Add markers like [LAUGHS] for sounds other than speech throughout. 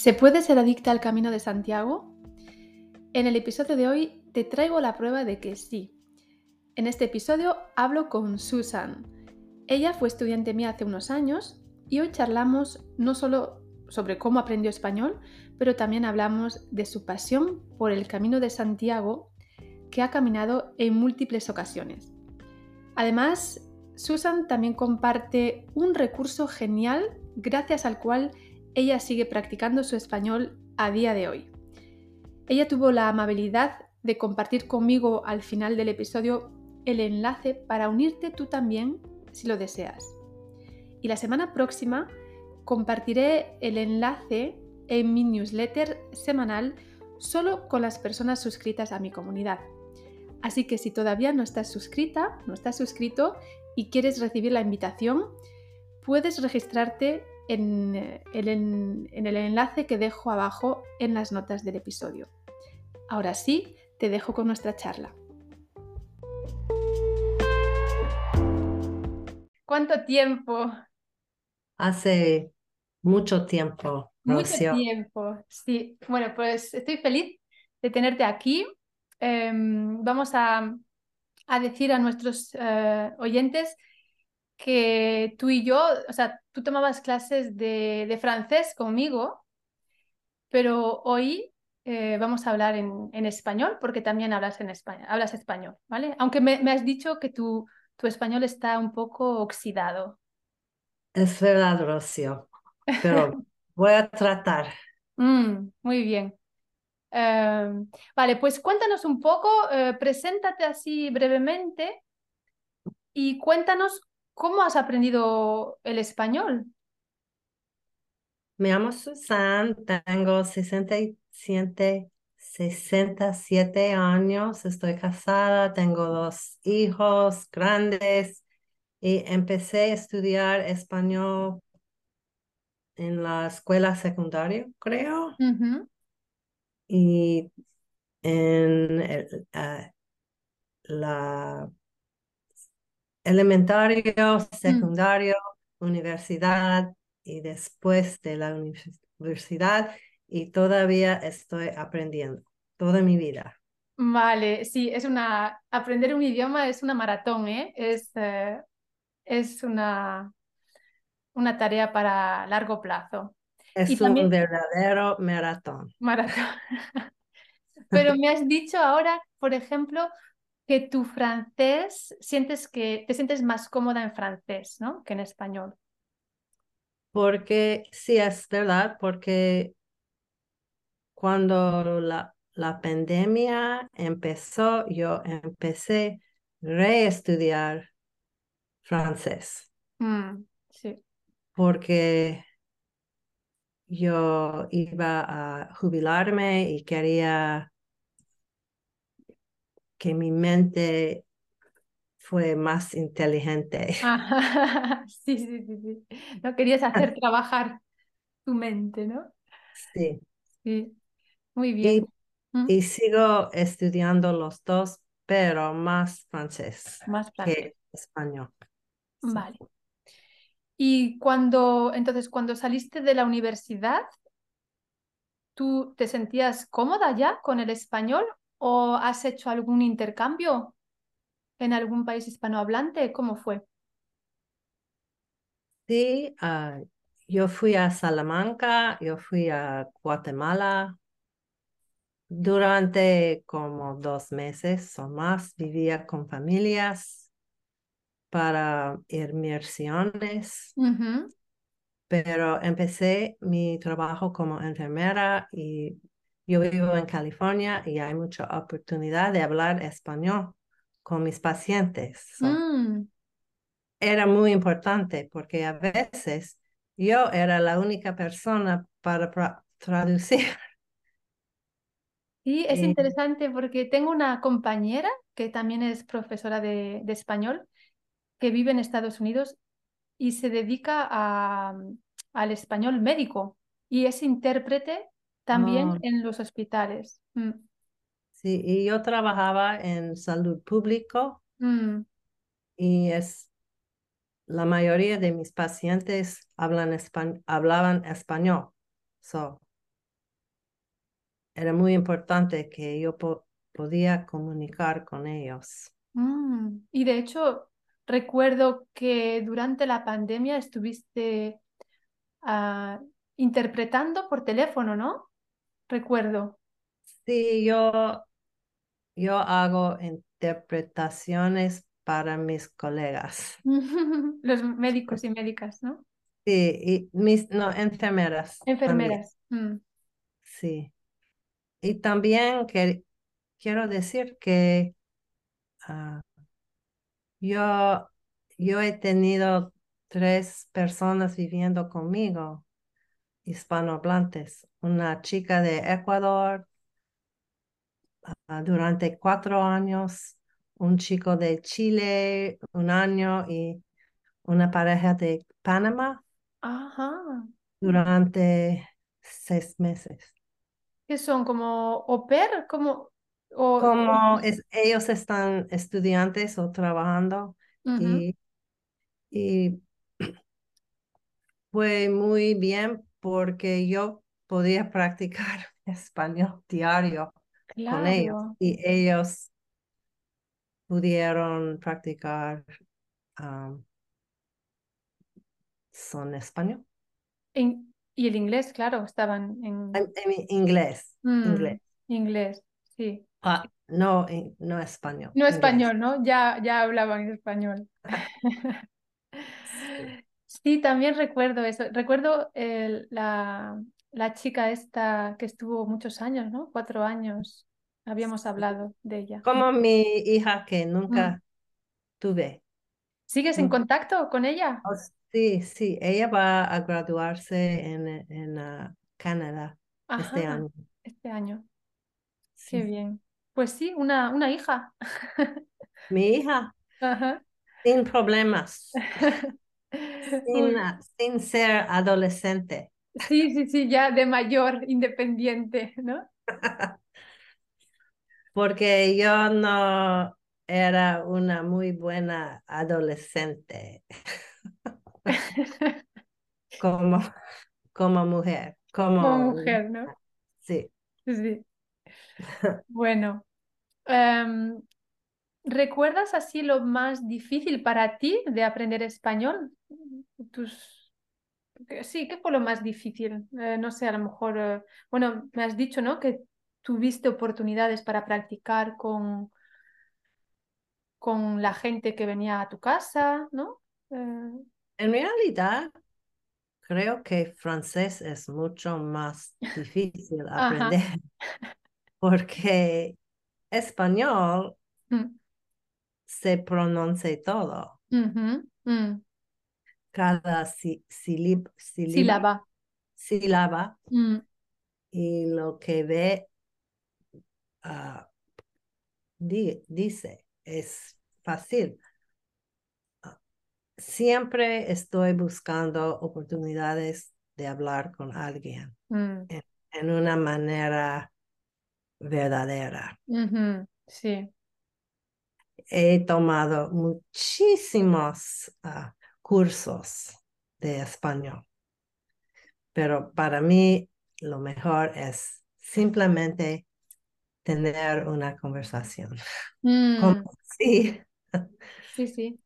¿Se puede ser adicta al camino de Santiago? En el episodio de hoy te traigo la prueba de que sí. En este episodio hablo con Susan. Ella fue estudiante mía hace unos años y hoy charlamos no solo sobre cómo aprendió español, pero también hablamos de su pasión por el camino de Santiago que ha caminado en múltiples ocasiones. Además, Susan también comparte un recurso genial gracias al cual ella sigue practicando su español a día de hoy. Ella tuvo la amabilidad de compartir conmigo al final del episodio el enlace para unirte tú también si lo deseas. Y la semana próxima compartiré el enlace en mi newsletter semanal solo con las personas suscritas a mi comunidad. Así que si todavía no estás suscrita, no estás suscrito y quieres recibir la invitación, puedes registrarte en, el, en el enlace que dejo abajo en las notas del episodio. Ahora sí, te dejo con nuestra charla. ¿Cuánto tiempo? Hace mucho tiempo. Mucho tiempo, sí. Bueno, pues estoy feliz de tenerte aquí. Em, vamos a, decir a nuestros eh, oyentes que tú y yo, o sea, tú tomabas clases de, francés conmigo, pero hoy eh, vamos a hablar en, español porque también hablas, en español, hablas español, ¿vale? Aunque me, has dicho que tu, tu, español está un poco oxidado. Es verdad, Rocío, pero [LAUGHS] voy a tratar. Mm, muy bien. Em, vale, pues cuéntanos un poco, eh, preséntate así brevemente y cuéntanos ¿Cómo has aprendido el español? Me llamo Susan, tengo 67, 67 años, estoy casada, tengo dos hijos grandes y empecé a estudiar español en la escuela secundaria, creo. Y en eh, la elementario, mm. secundario, universidad y después de la universidad y todavía estoy aprendiendo toda mi vida. Vale, sí, es una, aprender un idioma es una maratón, ¿eh? Es, eh, es una, una tarea para largo plazo. Es un verdadero maratón. Maratón. [LAUGHS] Pero me has dicho ahora, por ejemplo, que tu francés sientes que te sientes más cómoda en francés, ¿no? Que en español. Porque sí, es verdad, porque cuando la, la pandemia empezó, yo empecé a reestudiar francés. Mm, sí. Porque yo iba a jubilarme y quería que mi mente fue más inteligente. [LAUGHS] [LAUGHS] sí, sí, sí, sí. No querías hacer trabajar tu mente, ¿no? Sí. Sí, muy bien. ¿Mm? Y, sigo estudiando los dos, pero más francés, más que español. Vale. Y cuando, entonces, cuando saliste de la universidad, ¿tú te sentías cómoda ya con el español ¿O has hecho algún intercambio en algún país hispanohablante? ¿Cómo fue? Sí, ah, yo fui a Salamanca, yo fui a Guatemala. Durante como dos meses o más vivía con familias para inmersiones, pero empecé mi trabajo como enfermera y yo vivo en California y hay mucha oportunidad de hablar español con mis pacientes. Mm. Era muy importante porque a veces yo era la única persona para traducir. Sí, es interesante porque tengo una compañera que también es profesora de, español, que vive en Estados Unidos y se dedica al español médico y es intérprete también en los hospitales. Mm. Sí, y yo trabajaba en salud público mm. y es la mayoría de mis pacientes hablan hablaban español. So, era muy importante que yo podía comunicar con ellos. Mm, y de hecho, recuerdo que durante la pandemia estuviste ah, interpretando por teléfono, ¿no? Recuerdo. Sí, yo, yo hago interpretaciones para mis colegas. [LAUGHS] Los médicos y médicas, ¿no? Sí, y mis, no, enfermeras. Enfermeras. Mm. Sí. Y también que, quiero decir que ah, yo, yo he tenido tres personas viviendo conmigo, hispanohablantes, una chica de Ecuador ah, durante cuatro años, un chico de Chile un año y una pareja de Panamá durante seis meses. ¿Qué son? ¿Como au pair? Como, como es, ellos están estudiantes o trabajando y, y [CLEARS THROAT] fue muy bien porque yo podía practicar [LAUGHS] español diario con ellos y ellos pudieron practicar son español. y el inglés, claro, estaban en... inglés, mm, inglés. Inglés, sí. Ah, no, no español. No español, ¿no? Ya, ya hablaban español. [LAUGHS] [LAUGHS] sí. también recuerdo eso. Recuerdo la, la, chica esta que estuvo muchos años, ¿no? Cuatro años. Habíamos hablado de ella. Como mi hija que nunca mm. tuve. ¿Sigues en contacto con ella? Oh, sí, sí. Ella va a graduarse en, en uh, Canadá este año. Este año. Qué bien. Pues sí, una, una hija. Mi hija. [LAUGHS] Sin problemas. [LAUGHS] sin, sin, ser adolescente. Sí, sí, sí, ya de mayor, independiente, ¿no? [LAUGHS] Porque yo no era una muy buena adolescente. [LAUGHS] [LAUGHS] como, como mujer. Como, como mujer, ¿no? Sí. Sí. Bueno, em, ¿recuerdas así lo más difícil para ti de aprender español? Tus... Sí, ¿qué fue lo más difícil? Eh, no sé, a lo mejor, eh, bueno, me has dicho, ¿no? Que tuviste oportunidades para practicar con, con la gente que venía a tu casa, ¿no? Eh, en realidad, creo que francés es mucho más difícil [LAUGHS] aprender [LAUGHS] porque español mm. se pronuncia todo. Mm. Cada sílaba. sílaba mm. y lo que ve ah, dice es fácil. Ah, siempre estoy buscando oportunidades de hablar con alguien en una manera verdadera. Sí. He tomado muchísimos ah, cursos de español, pero para mí lo mejor es simplemente tener una conversación. Mm. Sí. Sí, sí.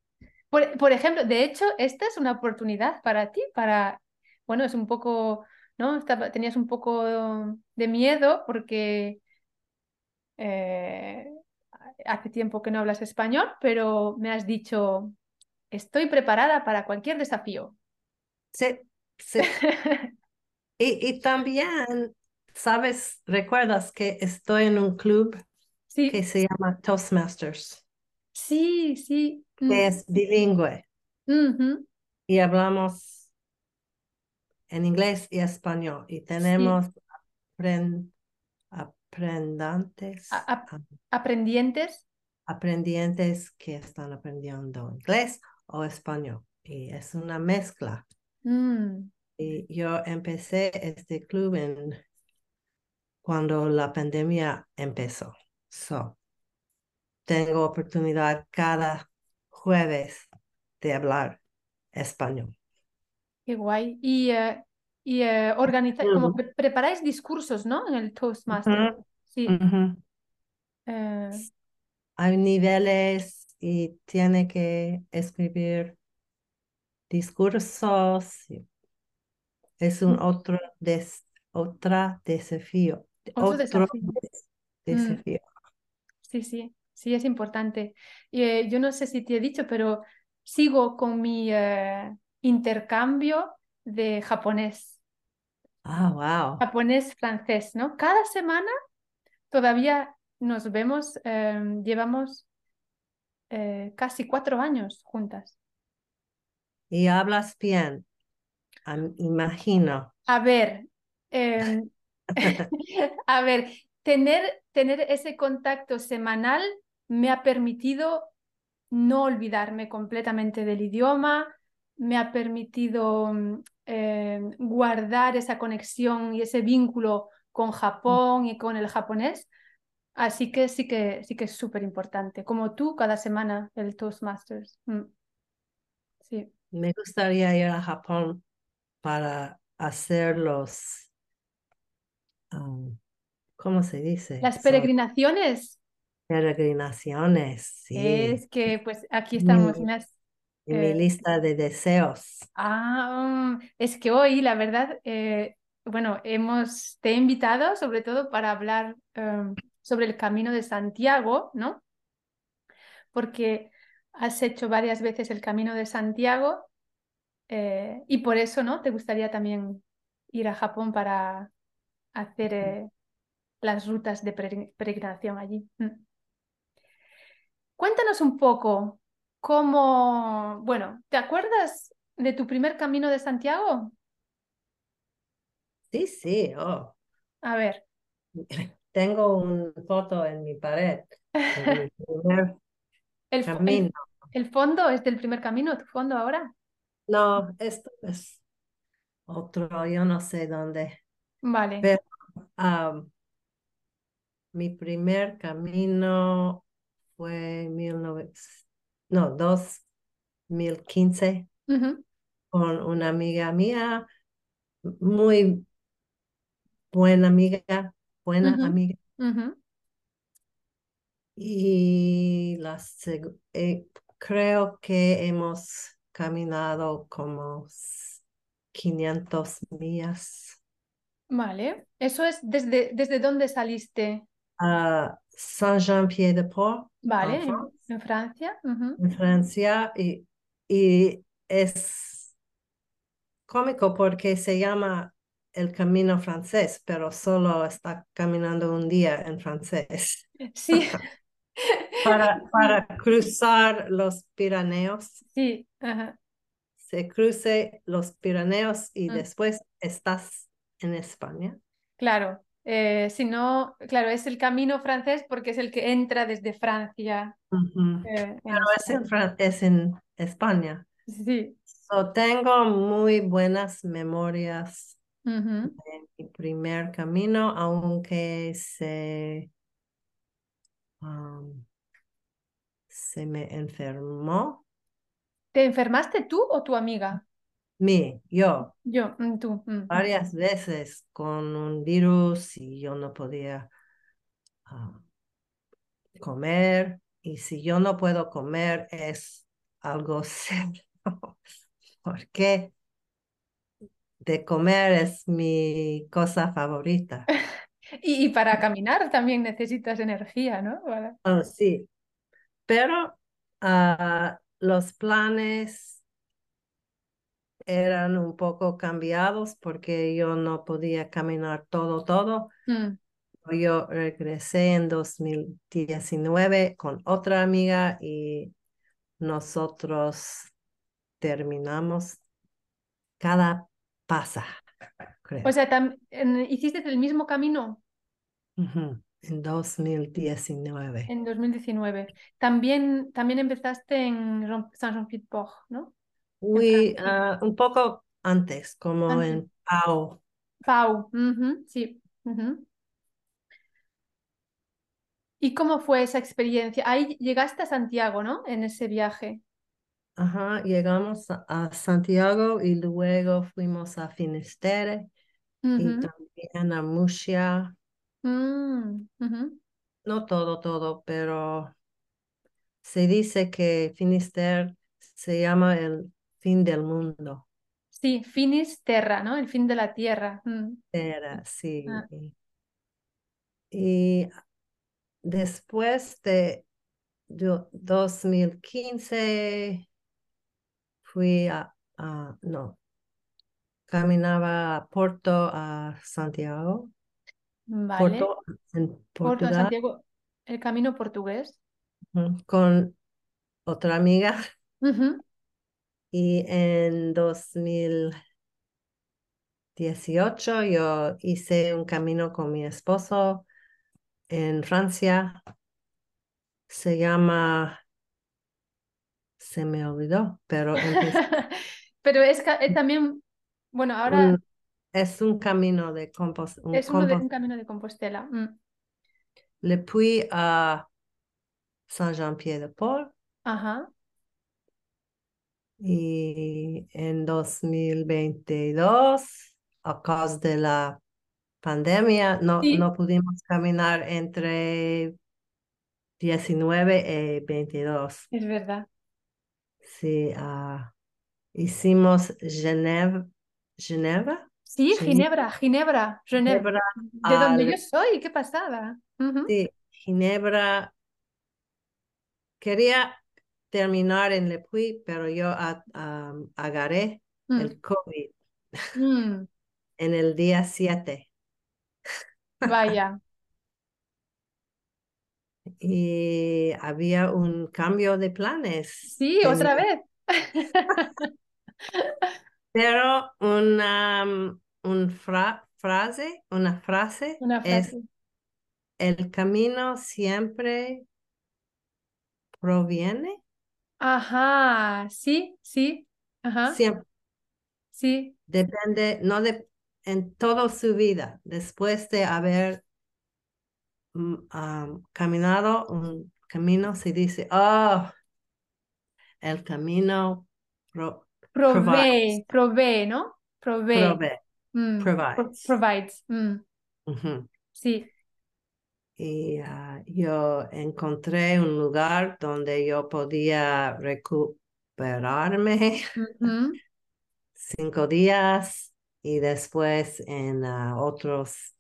Por, por, ejemplo, de hecho, esta es una oportunidad para ti, para, bueno, es un poco, ¿no? tenías un poco de miedo porque eh, hace tiempo que no hablas español, pero me has dicho, estoy preparada para cualquier desafío. Sí, sí. [LAUGHS] y, también, ¿sabes? ¿Recuerdas que estoy en un club que se llama Toastmasters? Sí, sí. Que mm. es bilingüe. Y hablamos en inglés y español. Y tenemos aprendantes. aprendientes. Aprendientes que están aprendiendo inglés o español. Y es una mezcla. Mm. Y yo empecé este club en cuando la pandemia empezó. So, tengo oportunidad cada jueves de hablar español. Qué guay. Y eh, y eh, como preparáis discursos, ¿no? En el Toastmaster. Sí. Eh. Hay niveles y tiene que escribir discursos. Es un otro des, otra desafío. Otro, desafío. Mm. Sí, sí, sí, es importante. Eh, yo no sé si te he dicho, pero sigo con mi eh, intercambio de japonés. Ah, wow. Japonés-francés, ¿no? Cada semana todavía nos vemos, em, llevamos eh, casi cuatro años juntas. Y hablas bien, imagino. A ver, em, [LAUGHS] a ver, tener, tener ese contacto semanal me ha permitido no olvidarme completamente del idioma, me ha permitido mm, eh, guardar esa conexión y ese vínculo con Japón y con el japonés. Así que sí que sí que es súper importante. Como tú, cada semana el Toastmasters. Mm. Sí. Me gustaría ir a Japón para hacer los, um, ¿cómo se dice? Las peregrinaciones. Peregrinaciones, sí. Es que pues aquí estamos. En mi eh, lista de deseos. Ah, es que hoy, la verdad, eh, bueno, hemos, te he invitado sobre todo para hablar em, sobre el camino de Santiago, ¿no? Porque has hecho varias veces el camino de Santiago eh, y por eso, ¿no? Te gustaría también ir a Japón para hacer las rutas de peregrinación allí. Mm. Cuéntanos un poco cómo, bueno, ¿te acuerdas de tu primer camino de Santiago? Sí, sí, oh. A ver. [LAUGHS] Tengo una foto en mi pared. [LAUGHS] el, camino. El, fondo es del primer camino, tu fondo ahora? No, esto es otro, yo no sé dónde. Vale. Pero mi primer camino fue 19, no, 2015 con una amiga mía, muy buena amiga, buena amiga. Y la, eh, creo que hemos caminado como 500 millas. Vale, eso es desde, desde dónde saliste? A Saint-Jean-Pied-de-Port. Vale, en, Francia. En Francia y, y es cómico porque se llama el camino francés, pero solo está caminando un día en francés. Sí. [LAUGHS] para, [LAUGHS] para cruzar los Pirineos. Sí. Se cruce los Pirineos y mm. después estás en España. Claro. Eh, si no, claro, es el camino francés porque es el que entra desde Francia. Eh, pero es en, es en España. Sí. tengo muy buenas memorias de mi primer camino, aunque se, um, se me enfermó. ¿Te enfermaste tú o tu amiga? Mi, yo. Yo, mm, tú. Mm, mm. Varias veces con un virus y yo no podía ah, comer. Y si yo no puedo comer es algo [LAUGHS] serio. Porque de comer es mi cosa favorita. [LAUGHS] y, para caminar también necesitas energía, ¿no? Oh, sí, pero ah, los planes eran un poco cambiados porque yo no podía caminar todo, todo. Mm. Yo regresé en 2019 con otra amiga y nosotros terminamos cada pasa. O sea, ¿hiciste el mismo camino? En 2019. En 2019. También, también empezaste en Saint-Jean-Pied-Port, ¿no? Ah, un poco antes, como en Pau. Pau, sí. ¿Y cómo fue esa experiencia? Ahí llegaste a Santiago, ¿no? En ese viaje. Ajá, llegamos a, Santiago y luego fuimos a Finisterre y también a Murcia. Mm, no todo, todo, pero se dice que Finisterre se llama el fin del mundo. Sí, Finisterra, ¿no? El fin de la tierra. Mm. sí. Ah. Y después de 2015 fui a, no, caminaba a Porto a Santiago. Vale. Porto, en Porto Santiago, el camino portugués. Con otra amiga. [LAUGHS] Y en 2018 yo hice un camino con mi esposo en Francia. Se llama se me olvidó, pero [LAUGHS] pero es, también, bueno, ahora... es un camino de Compostela. Es un camino de Compostela. Mm. Le fui a Saint-Jean-Pied-de-Port. Ajá. Y en 2022, a causa de la pandemia, no, no pudimos caminar entre 19 y 22. Es verdad. Sí, uh, hicimos Geneva. ¿Geneva? Sí, Ginebra, Ginebra, Ginebra. de donde yo soy, qué pasada. Sí, Ginebra. Quería terminar en Le Puy, pero yo agarré mm. el COVID mm. [LAUGHS] en el día 7. Vaya. Y había un cambio de planes. Sí, otra vez. [LAUGHS] Pero una un frase, una frase, una frase es el camino siempre proviene. Ajá, sí, sí. Ajá. Siempre. Sí. Depende, no de en toda su vida, después de haber um, caminado un camino, se dice, oh, el camino pro, provee, provee, ¿no? Provee. Provee. Mm, provides. provides. Mm. Sí. Y uh, yo encontré un lugar donde yo podía recuperarme [LAUGHS] cinco días y después en otros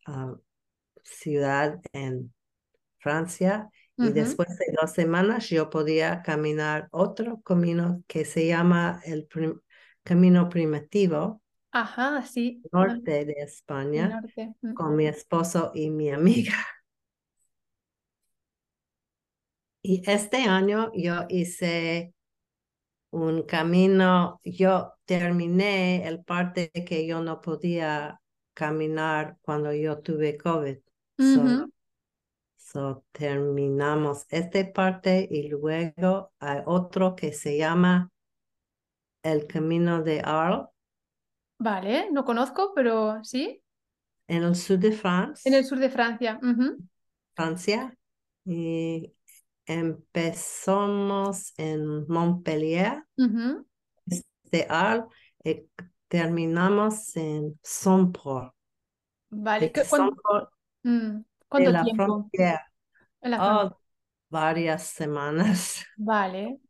ciudad en Francia y después de dos semanas yo podía caminar otro camino que se llama el camino primitivo. Ajá, sí. Norte de España con mi esposo y mi amiga. [LAUGHS] Y este año yo hice un camino, yo terminé el parte que yo no podía caminar cuando yo tuve COVID so, terminamos esta parte y luego hay otro que se llama el Camino de Arles. Vale, no conozco, pero sí. En el sur de Francia. En el sur de Francia. Francia. Y empezamos en Montpellier, de Arles, y terminamos en Somport. Vale, mm, ¿cuánto la tiempo? Frontera. Oh, varias semanas. [LAUGHS] Vale.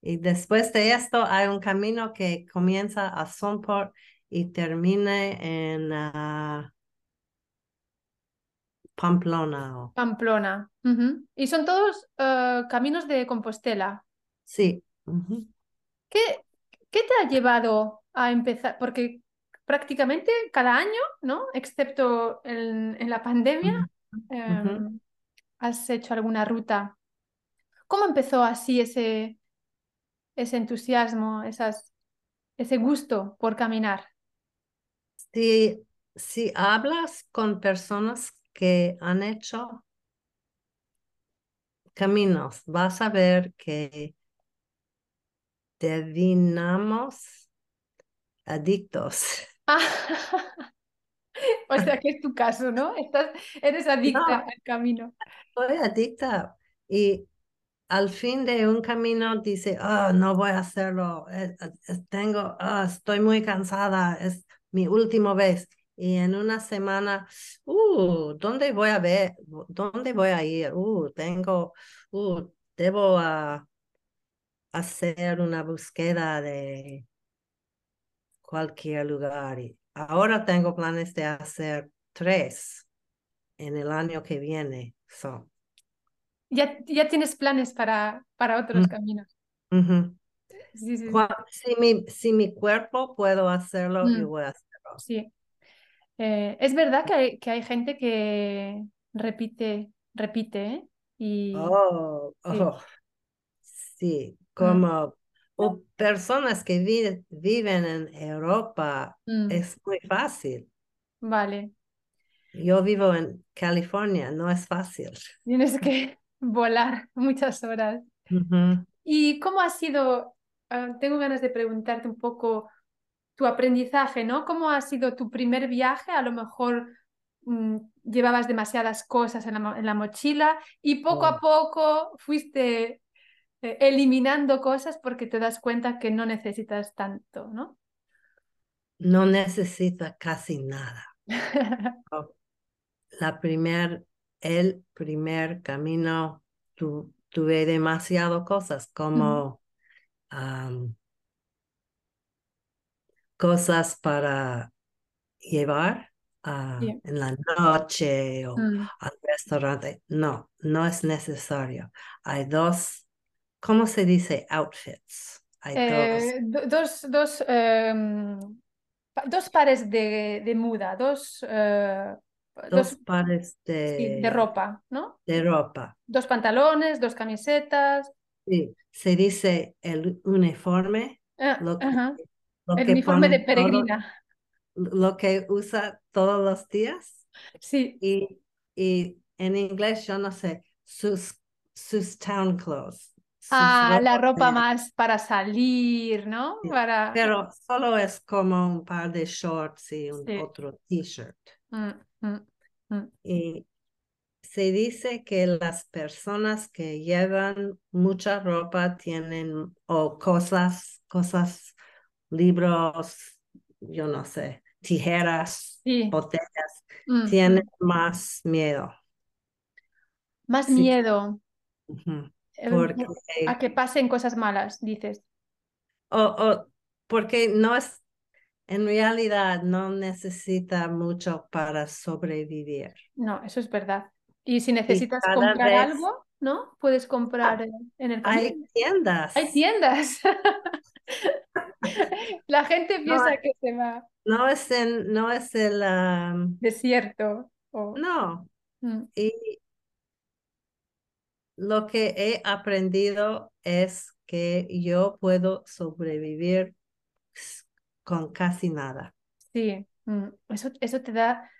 Y después de esto hay un camino que comienza a Somport y termina en ah, Pamplona. Pamplona. Y son todos eh, caminos de Compostela. Sí. ¿Qué, ¿Qué te ha llevado a empezar? Porque prácticamente cada año, ¿no? Excepto en, la pandemia, em, has hecho alguna ruta. ¿Cómo empezó así ese, ese entusiasmo, esas, ese gusto por caminar? Si, si hablas con personas que han hecho caminos, vas a ver que terminamos adictos [LAUGHS] [LAUGHS] o sea que es tu caso, ¿no? Estás, eres adicta al camino. Soy adicta y al fin de un camino dice, oh, no voy a hacerlo, tengo, oh, estoy muy cansada, es mi última vez. Y en una semana, uh, ¿dónde voy a ver? ¿Dónde voy a ir? Uh, tengo, uh, debo uh, hacer una búsqueda de cualquier lugar. Y ahora tengo planes de hacer tres en el año que viene. So, ya, ya tienes planes para, para otros Mm. caminos. Sí, sí, sí. cua- si, mi, si mi cuerpo puedo hacerlo, yo Mm. voy a hacerlo. Sí. Eh, es verdad que hay, que hay gente que repite, repite, ¿eh? Y Oh, Sí. oh, sí, como o personas que vi- viven en Europa, mm, es muy fácil. vale, Yo vivo en California, no es fácil. [LAUGHS] tienes que [LAUGHS] volar muchas horas. ¿Y cómo ha sido? ah, tengo ganas de preguntarte un poco tu aprendizaje, ¿no? ¿Cómo ha sido tu primer viaje? A lo mejor mm, llevabas demasiadas cosas en la, en la mochila y poco a Oh. poco fuiste eh, eliminando cosas porque te das cuenta que no necesitas tanto, ¿no? No necesita casi nada. [LAUGHS] Oh, La primer, el primer camino, tu- tuve demasiado cosas como am, cosas para llevar ah, en la noche o Mm. al restaurante. No, no es necesario. Hay dos, ¿cómo se dice? Outfits. Eh, do- dos, dos, em, dos pares de, de muda, dos, eh, Dos dos pares sí, de de, ropa, ¿no? de ropa. Dos pantalones, dos camisetas. Sí, se dice el uniforme, Ah, lo que, lo El que uniforme de todo- peregrina. lo que usa todos los días. Sí. Y, y en inglés yo no sé, sus, sus town clothes. Ah, la ropa más para salir, ¿no? Para... Pero solo es como un par de shorts y un Sí. otro t-shirt. Mm, mm, mm. Y se dice que las personas que llevan mucha ropa tienen o cosas, cosas, libros, yo no sé, tijeras, Sí. botellas, tienen más miedo. Más Sí. miedo. Em, Porque, a que pasen cosas malas, dices. o, o porque no es, en realidad no necesita mucho para sobrevivir. No, eso es verdad. Y si necesitas comprar vez- algo, ¿no? Puedes comprar eh, en el Hay camino. tiendas. Hay tiendas. [LAUGHS] La gente piensa hay- que se va No es en, no es el, um, desierto. no. Mm, Y lo que he aprendido es que yo puedo sobrevivir con casi nada. Sí, mm, eso, eso te da,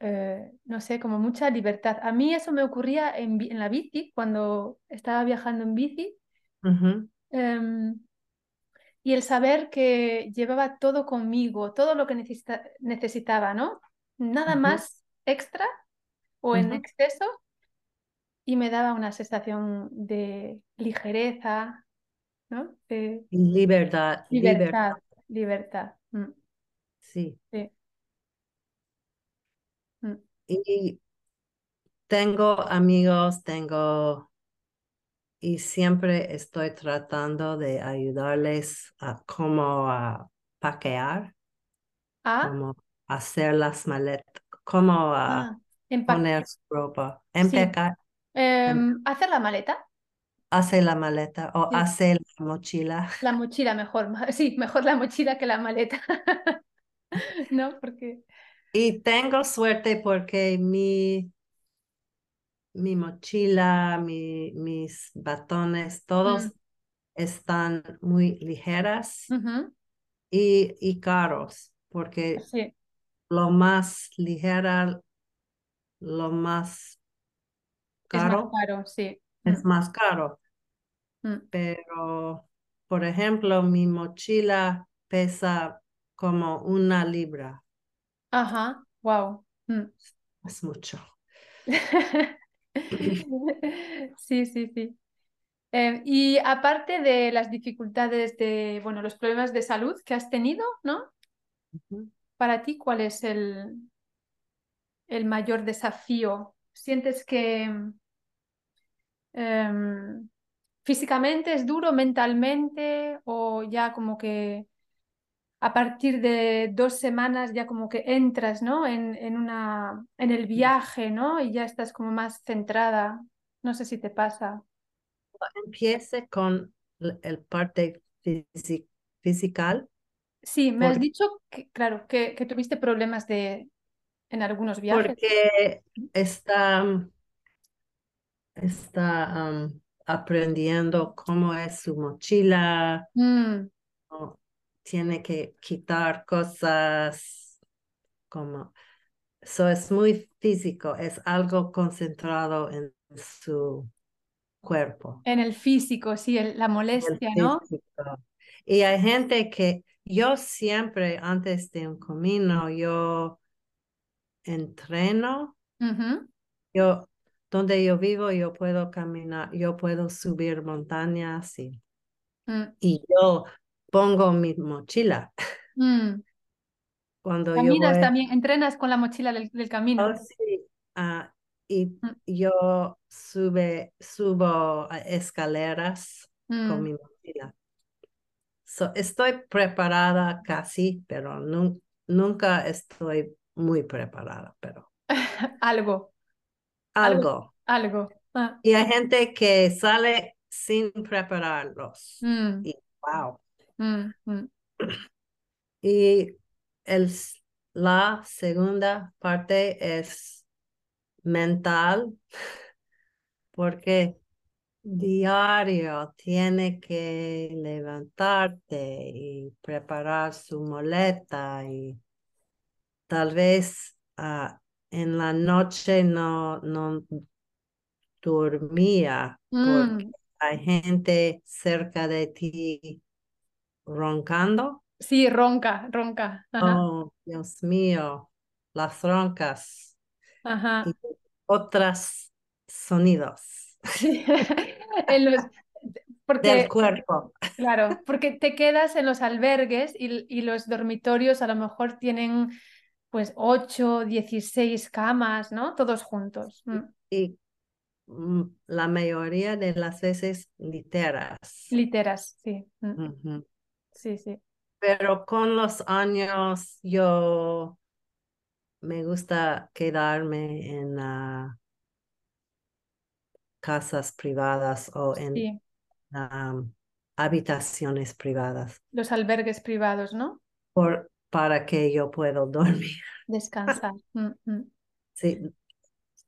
eh, no sé, como mucha libertad. A mí eso me ocurría en, la bici, cuando estaba viajando en bici. Em, y el saber que llevaba todo conmigo, todo lo que necesita- necesitaba, ¿no? Nada más extra o en exceso y me daba una sensación de ligereza, ¿no? De Libertad, libertad, libertad, libertad. Mm, sí. sí. Mm, Y tengo amigos, tengo, y siempre estoy tratando de ayudarles a cómo a paquear, Ah, cómo hacer las maletas, cómo a ah, poner su ropa, Sí. Empacar, em, hacer la maleta, hacer la maleta o Sí. hacer la mochila. [LAUGHS] la mochila mejor, sí, mejor la mochila que la maleta, [LAUGHS] ¿no? Porque, Y tengo suerte porque mi, mi mochila, mi, mis batones, todos Mm. están muy ligeras y, y caros, porque sí, lo más ligera, lo más es más caro sí. es Mm, más caro. mm. Pero, por ejemplo, mi mochila pesa como una libra. Ajá, wow. Es mucho. [LAUGHS] Sí, sí, sí. Eh, y aparte de las dificultades de, bueno, los problemas de salud que has tenido, ¿no? Para ti, ¿cuál es el, el mayor desafío? ¿Sientes que em, físicamente es duro, mentalmente, o ya como que a partir de dos semanas ya como que entras, ¿no? En, en, una, en el viaje, ¿no? Y ya estás como más centrada. No sé si te pasa. Empiece con el parte física. Sí, me has dicho que, claro, que, que, tuviste problemas de, en algunos viajes. Porque está, está aprendiendo cómo es su mochila, mm tiene que quitar cosas como... Eso es muy físico, es algo concentrado en su cuerpo. En el físico, sí, la molestia, ¿no? Y hay gente que yo siempre, antes de un camino, yo entreno. Yo, donde yo vivo, yo puedo caminar, yo puedo subir montañas y, mm. y yo pongo mi mochila. Mm. [LAUGHS] Cuando Caminas yo también, entrenas con la mochila del, camino. Oh, sí. Ah, y mm. yo sube, subo escaleras con mm. mi mochila. estoy preparada casi, pero nunca estoy muy preparada, pero. [LAUGHS] algo. Algo. Algo. Ah. Y hay gente que sale sin prepararlos. Y wow. Mm, mm. [CLEARS THROAT] Y el, la segunda parte es mental, [LAUGHS] porque diario tiene que levantarte y preparar su moleta y tal vez ah, en la noche no, no dormía porque mm. hay gente cerca de ti roncando. Sí, ronca, ronca. Oh, Dios mío, las roncas. Ajá. Y otros sonidos. [LAUGHS] porque, Del cuerpo. Claro, porque te quedas en los albergues y, y los dormitorios a lo mejor tienen pues 8, 16 camas, ¿no? Todos juntos. Mm. Y mm, la mayoría de las veces literas. Literas, sí. Mm. Sí, sí. Pero con los años yo me gusta quedarme en casas privadas o en habitaciones privadas. Los albergues privados, ¿no? Por, para que yo pueda dormir. [LAUGHS] Descansar. Mm, mm. sí.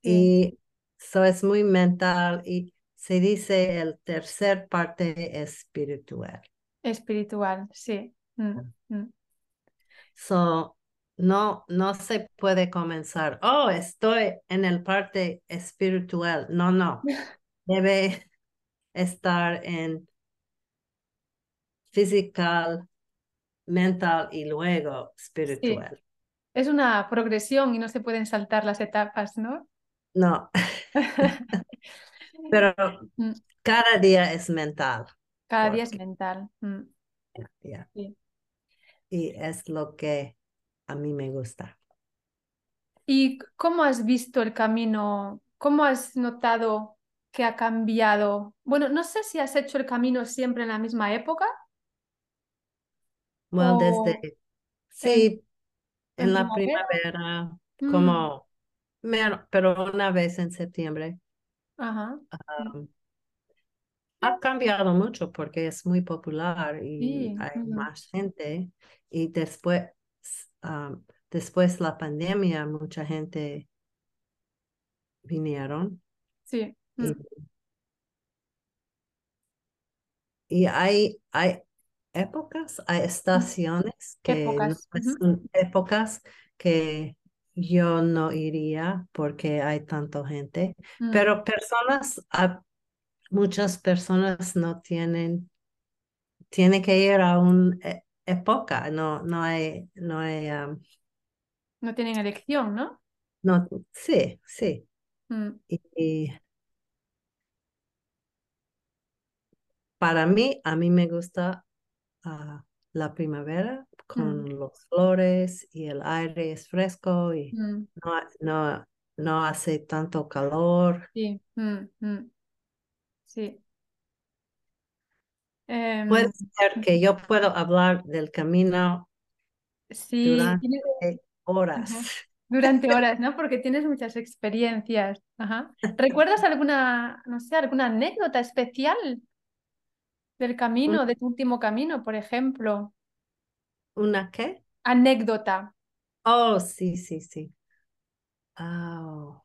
Y eso es muy mental y se dice el tercer parte espiritual. Espiritual, sí. Mm, ah. So, no, no se puede comenzar, oh, estoy en el parte espiritual. No, no. [LAUGHS] Debe estar en físico, mental y luego espiritual. Es una progresión y no se pueden saltar las etapas, ¿no? No. [LAUGHS] Pero [LAUGHS] mm. cada día es mental. Cada día es mental. Mm. Y es lo que a mí me gusta. ¿Y cómo has visto el camino? ¿Cómo has notado que ha cambiado? Bueno, no sé si has hecho el camino siempre en la misma época. Bueno, desde, sí, en, la primavera, mm. como, pero una vez en septiembre. Ajá ha cambiado mucho porque es muy popular y hay más gente. Y después, um, después la pandemia, mucha gente vinieron. Sí. Y, hay, hay épocas, hay estaciones que épocas, son épocas que yo no iría porque hay tanta gente, mm. pero personas muchas personas no tienen, tiene que ir a una e, época, no, no hay, no hay... no tienen elección, ¿no? No, sí, sí. Mm. Y, para mí, a mí me gusta la primavera con Mm, las flores y el aire es fresco y mm, no, no, no hace tanto calor. sí, mm, mm, sí. Puede Em, ser que yo puedo hablar del camino sí, durante tienes- horas. ajá, [LAUGHS] durante horas, ¿no? Porque tienes muchas experiencias. Ajá. ¿Recuerdas alguna, no sé, alguna anécdota especial del ¿Un- camino, de tu último camino, por ejemplo? ¿Una qué? Anécdota. Oh, sí, sí, sí. Oh,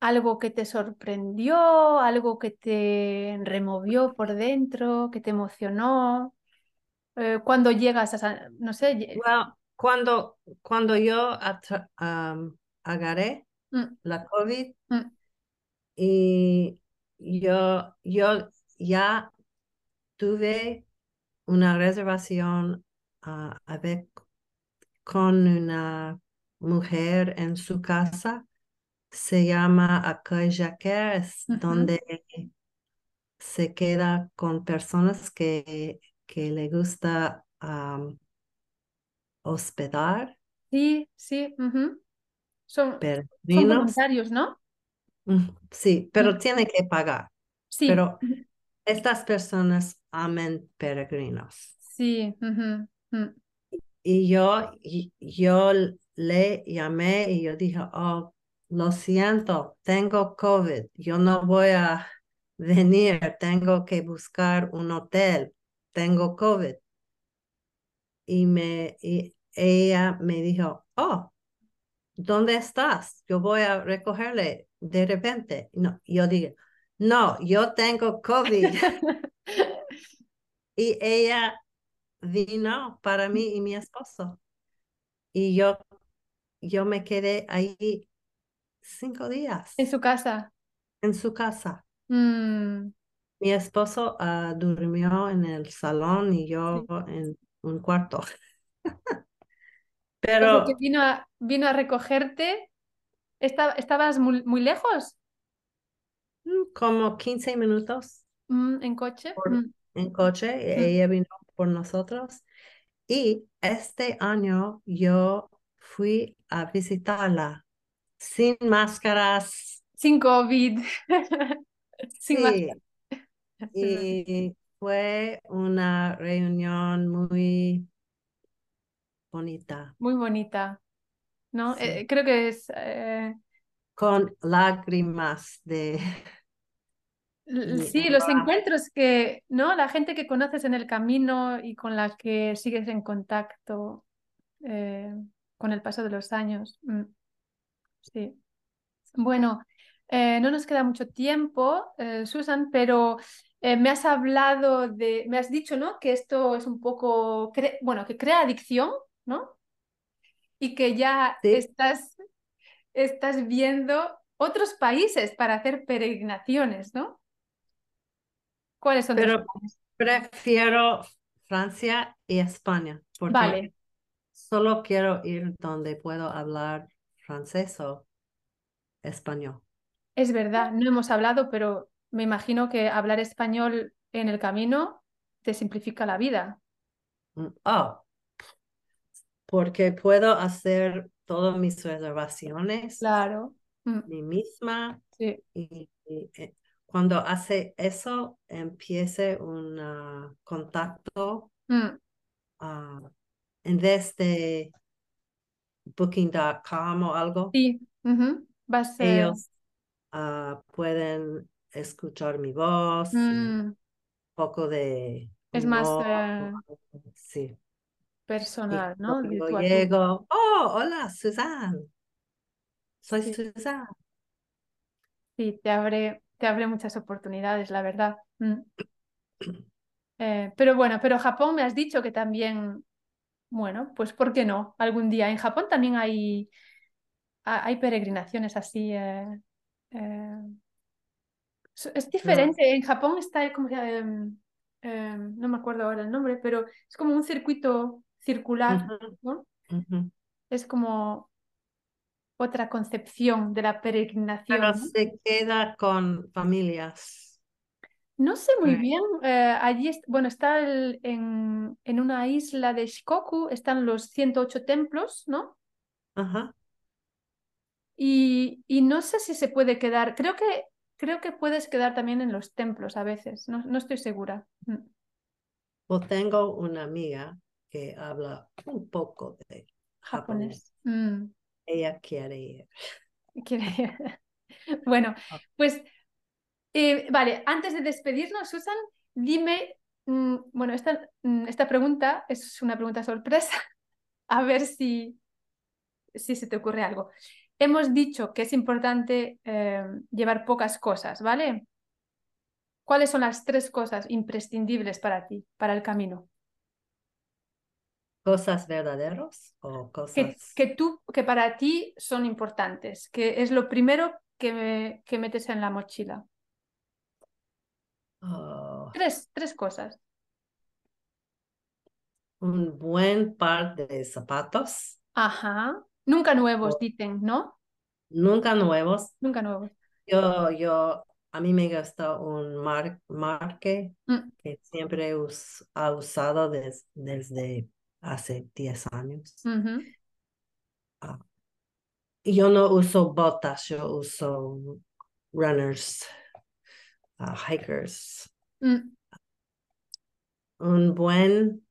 Algo que te sorprendió, algo que te removió por dentro, que te emocionó. Eh, cuando llegas a, no sé, Well, cuando, cuando yo am, agarré mm, la COVID mm, y yo, yo ya tuve una reservación ah, con una mujer en su casa, se llama Accueil es ujú. donde se queda con personas que, que le gusta hospedar Sí, sí, ujú. Son, son voluntarios, ¿no? Sí, pero tiene que pagar. Sí, Pero. Estas personas aman peregrinos. sí, mm. Y yo, y- yo le llamé y yo dije, oh, lo siento, tengo COVID, yo no voy a [LAUGHS] venir, tengo que buscar un hotel, tengo COVID. Y, me, y ella me dijo, oh, ¿dónde estás? Yo voy a recogerle de repente. No, yo dije, no, yo tengo COVID. [LAUGHS] Y ella vino para mí y mi esposo. Y yo, yo me quedé ahí cinco días En su casa. en su casa. Mm, Mi esposo ah, durmió en el salón y yo en un cuarto. [LAUGHS] Que Pero vino a, vino a recogerte. Esta- ¿Estabas muy, muy lejos como 15 minutos Mm, en coche? por- Mm, en coche, mm. ella vino por nosotros. Y este año yo fui a visitarla sin máscaras. Sin COVID. [LAUGHS] Sin más. Sí, y fue una reunión muy bonita. Muy bonita, ¿no? Sí. Eh, creo que es eh, Con lágrimas de sí, los encuentros que, ¿no? La gente que conoces en el camino y con la que sigues en contacto eh, con el paso de los años. Mm, sí. Bueno, eh, no nos queda mucho tiempo, eh, Susan, pero me has hablado de, me has dicho, ¿no? Que esto es un poco, bueno, que crea adicción, ¿no? Y que ya Sí, estás, estás viendo otros países para hacer peregrinaciones, ¿no? ¿Cuáles son pero prefiero Francia y España porque Vale, solo quiero ir donde puedo hablar francés o español. es verdad, no hemos hablado, pero me imagino que hablar español en el camino te simplifica la vida. Mm, Oh, porque puedo hacer todas mis reservaciones Claro. Mm, mí misma sí. y, y, eh, cuando hace eso empiece un ah, contacto Mm, ah, en vez de booking.com o algo, sí. ujú. Vas, eh, ellos ah, pueden escuchar mi voz y un mm, poco de es más humor. eh, Sí. Y personal, ¿no? yo a llego, oh, hola, Suzanne, soy Sí, Suzanne. sí, te abre, te abre muchas oportunidades, la verdad. Mm. Eh, pero bueno, pero Japón me has dicho que también, bueno, pues ¿por qué no? Algún día. En Japón también hay, ha- hay peregrinaciones así. eh, eh, Es es No. diferente. En Japón está como em, em, no me acuerdo ahora el nombre, pero es como un circuito circular. Es como otra concepción de la Pero peregrinación, ¿no? se queda con familias. No sé muy bien. Eh, allí, bueno, está en, una isla de Shikoku, están los 108 templos, ¿no? Ajá. Y, no sé si se puede quedar. Creo que, creo que puedes quedar también en los templos a veces. No, estoy segura. Mm. Pues tengo una amiga que habla un poco de japonés. Mm. Ella quiere ir. Quiere ir. Bueno, ah. pues eh, vale, antes de despedirnos, Susan, dime, mm, bueno, esta, mm, esta pregunta es una pregunta sorpresa, [LAUGHS] a ver si, si se te ocurre algo. Hemos dicho que es importante eh, llevar pocas cosas, ¿vale? ¿Cuáles son las tres cosas imprescindibles para ti, para el camino? ¿Cosas verdaderas o cosas...? Que, tú, que para ti son importantes, que es lo primero que, que metes en la mochila. Ah. tres, tres cosas. Un buen par de zapatos. Ajá. Nunca nuevos, dicen, ¿no? Nunca nuevos. Nunca nuevos. Yo, yo, a mí me gusta un mar, marque mm. que siempre us, ha usado desde hace 10 años. Ah. yo no uso botas, yo uso runners hikers. Mm. Un buen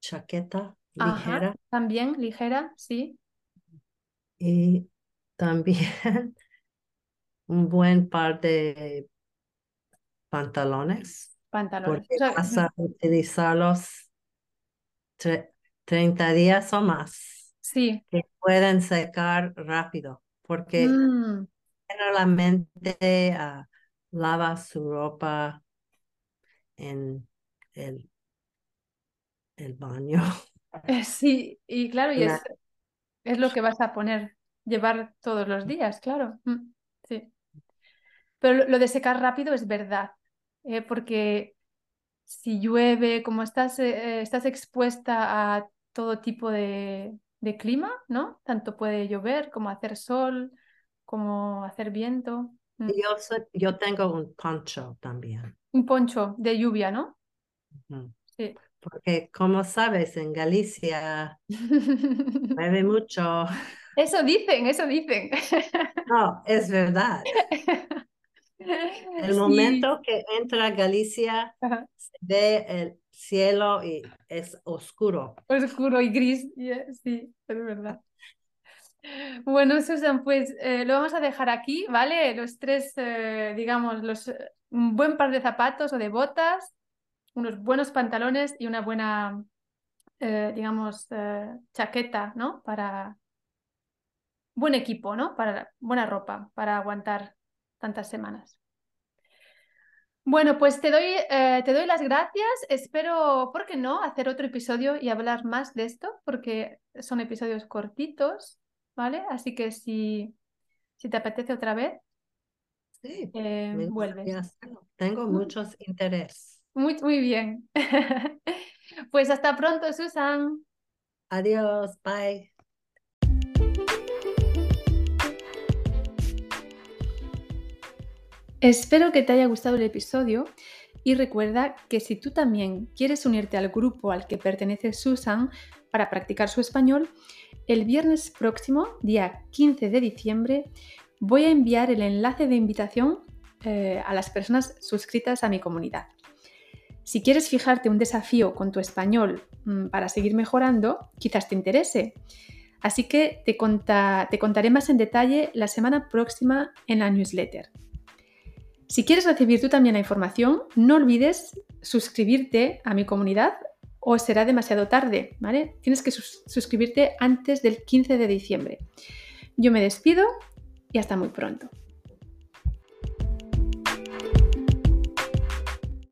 chaqueta ligera. También ligera, sí. Y también [LAUGHS] un buen par de pantalones. Pantalones. Porque vas a utilizarlos 30 días o más. Sí. Que pueden secar rápido, porque mm. generalmente ah, lava su ropa en el, el baño. Eh, sí, y claro, y es, es lo que vas a poner, llevar todos los días, claro. Mm, sí. Pero lo, de secar rápido es verdad, eh, porque si llueve, como estás, eh, estás expuesta a todo tipo de, de clima, ¿no? Tanto puede llover como hacer sol, como hacer viento. Mm. Yo, yo tengo un poncho también. Un poncho de lluvia, ¿no? Sí. Porque como sabes, en Galicia [LAUGHS] llueve mucho. Eso dicen, eso dicen. No, es verdad. [LAUGHS] [LAUGHS] El momento que entra Galicia, se ve el cielo y es oscuro. Oscuro y gris, sí, es verdad. Bueno, Susan, pues eh, lo vamos a dejar aquí, ¿vale? Los tres, eh, digamos, los, un buen par de zapatos o de botas, unos buenos pantalones y una buena, eh, digamos, chaqueta, ¿no? Para buen equipo, ¿no? Para buena ropa, para aguantar tantas semanas. Bueno, pues te doy, eh, te doy las gracias. Espero, ¿por qué no?, hacer otro episodio y hablar más de esto, porque son episodios cortitos, ¿vale? Así que si, si te apetece otra vez, sí, eh, vuelves. Tengo muchos interés. Muy, muy bien. [LAUGHS] pues hasta pronto, Susan. Adiós, bye. Espero que te haya gustado el episodio y recuerda que si tú también quieres unirte al grupo al que pertenece Susan para practicar su español, el viernes próximo, día 15 de diciembre, voy a enviar el enlace de invitación eh, a las personas suscritas a mi comunidad. Si quieres fijarte un desafío con tu español mm, para seguir mejorando, quizás te interese. Así que te, te contaré más en detalle la semana próxima en la newsletter. Si quieres recibir tú también la información, no olvides suscribirte a mi comunidad o será demasiado tarde, ¿vale? Tienes que suscribirte antes del 15 de diciembre. Yo me despido y hasta muy pronto.